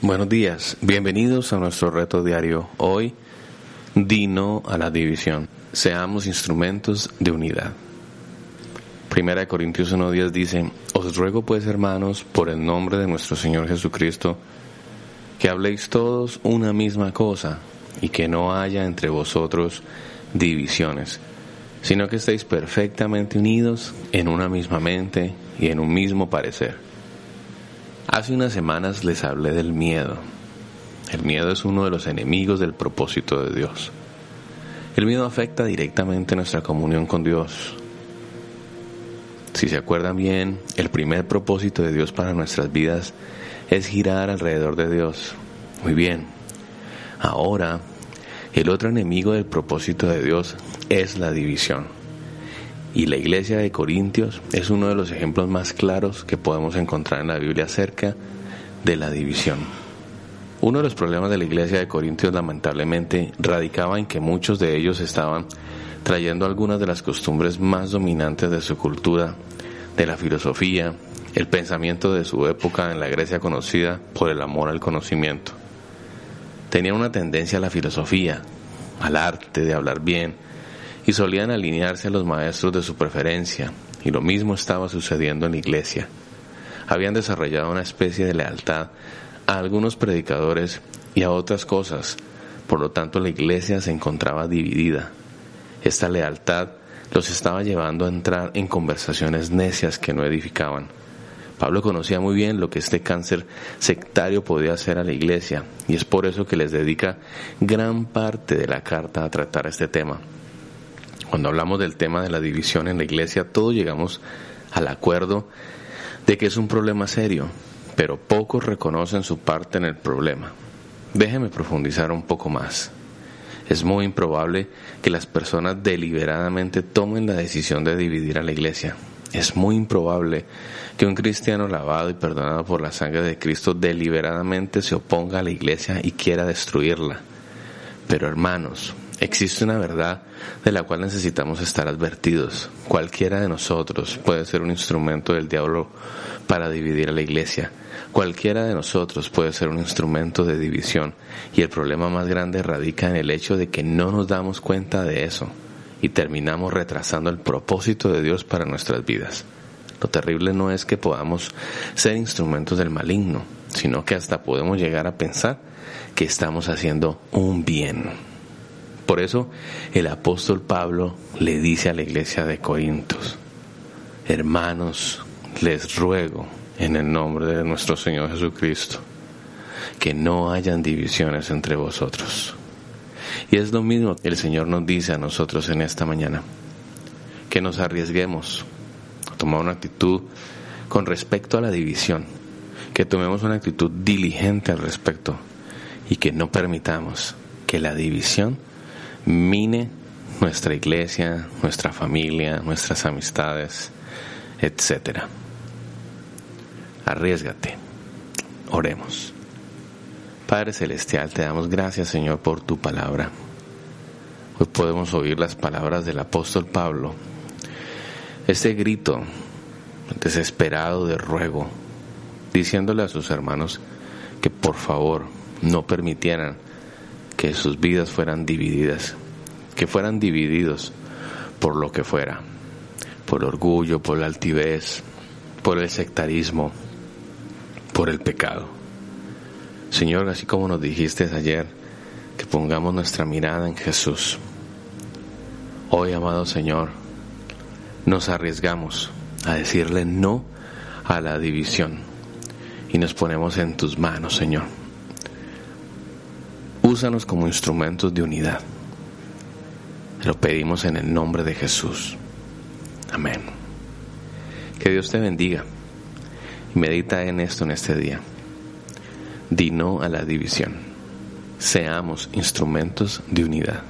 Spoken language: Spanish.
Buenos días, bienvenidos a nuestro reto diario. Hoy, Dino a la división. Seamos instrumentos de unidad. Primera de Corintios 1.10 dice, Os ruego pues hermanos, por el nombre de nuestro Señor Jesucristo, que habléis todos una misma cosa y que no haya entre vosotros divisiones, sino que estéis perfectamente unidos en una misma mente y en un mismo parecer. Hace unas semanas les hablé del miedo. El miedo es uno de los enemigos del propósito de Dios. El miedo afecta directamente nuestra comunión con Dios. Si se acuerdan bien, el primer propósito de Dios para nuestras vidas es girar alrededor de Dios. Muy bien. Ahora, el otro enemigo del propósito de Dios es la división. Y la iglesia de Corintios es uno de los ejemplos más claros que podemos encontrar en la Biblia acerca de la división. Uno de los problemas de la iglesia de Corintios lamentablemente radicaba en que muchos de ellos estaban trayendo algunas de las costumbres más dominantes de su cultura, de la filosofía, el pensamiento de su época en la Grecia conocida por el amor al conocimiento. Tenían una tendencia a la filosofía, al arte de hablar bien, y solían alinearse a los maestros de su preferencia, y lo mismo estaba sucediendo en la iglesia. Habían desarrollado una especie de lealtad a algunos predicadores y a otras cosas, por lo tanto la iglesia se encontraba dividida. Esta lealtad los estaba llevando a entrar en conversaciones necias que no edificaban. Pablo conocía muy bien lo que este cáncer sectario podía hacer a la iglesia y es por eso que les dedica gran parte de la carta a tratar este tema. Cuando hablamos del tema de la división en la iglesia, todos llegamos al acuerdo de que es un problema serio, pero pocos reconocen su parte en el problema. Déjeme profundizar un poco más. Es muy improbable que las personas deliberadamente tomen la decisión de dividir a la iglesia. Es muy improbable que un cristiano lavado y perdonado por la sangre de Cristo deliberadamente se oponga a la iglesia y quiera destruirla. Pero hermanos, Existe una verdad de la cual necesitamos estar advertidos. Cualquiera de nosotros puede ser un instrumento del diablo para dividir a la iglesia. Cualquiera de nosotros puede ser un instrumento de división. Y el problema más grande radica en el hecho de que no nos damos cuenta de eso y terminamos retrasando el propósito de Dios para nuestras vidas. Lo terrible no es que podamos ser instrumentos del maligno, sino que hasta podemos llegar a pensar que estamos haciendo un bien. Por eso el apóstol Pablo le dice a la iglesia de Corintios, hermanos, les ruego en el nombre de nuestro Señor Jesucristo, que no hayan divisiones entre vosotros. Y es lo mismo que el Señor nos dice a nosotros en esta mañana, que nos arriesguemos a tomar una actitud con respecto a la división, que tomemos una actitud diligente al respecto y que no permitamos que la división mine nuestra iglesia, nuestra familia, nuestras amistades, etc. Arriesgate. Oremos. Padre Celestial, te damos gracias, Señor, por tu palabra. Hoy podemos oír las palabras del apóstol Pablo, este grito desesperado de ruego, diciéndole a sus hermanos que por favor no permitieran que sus vidas fueran divididas, que fueran divididos por lo que fuera, por orgullo, por la altivez, por el sectarismo, por el pecado. Señor, así como nos dijiste ayer, que pongamos nuestra mirada en Jesús. Hoy, amado Señor, nos arriesgamos a decirle no a la división y nos ponemos en tus manos, Señor. Úsanos como instrumentos de unidad. Lo pedimos en el nombre de Jesús. Amén. Que Dios te bendiga y medita en esto en este día. Di no a la división. Seamos instrumentos de unidad.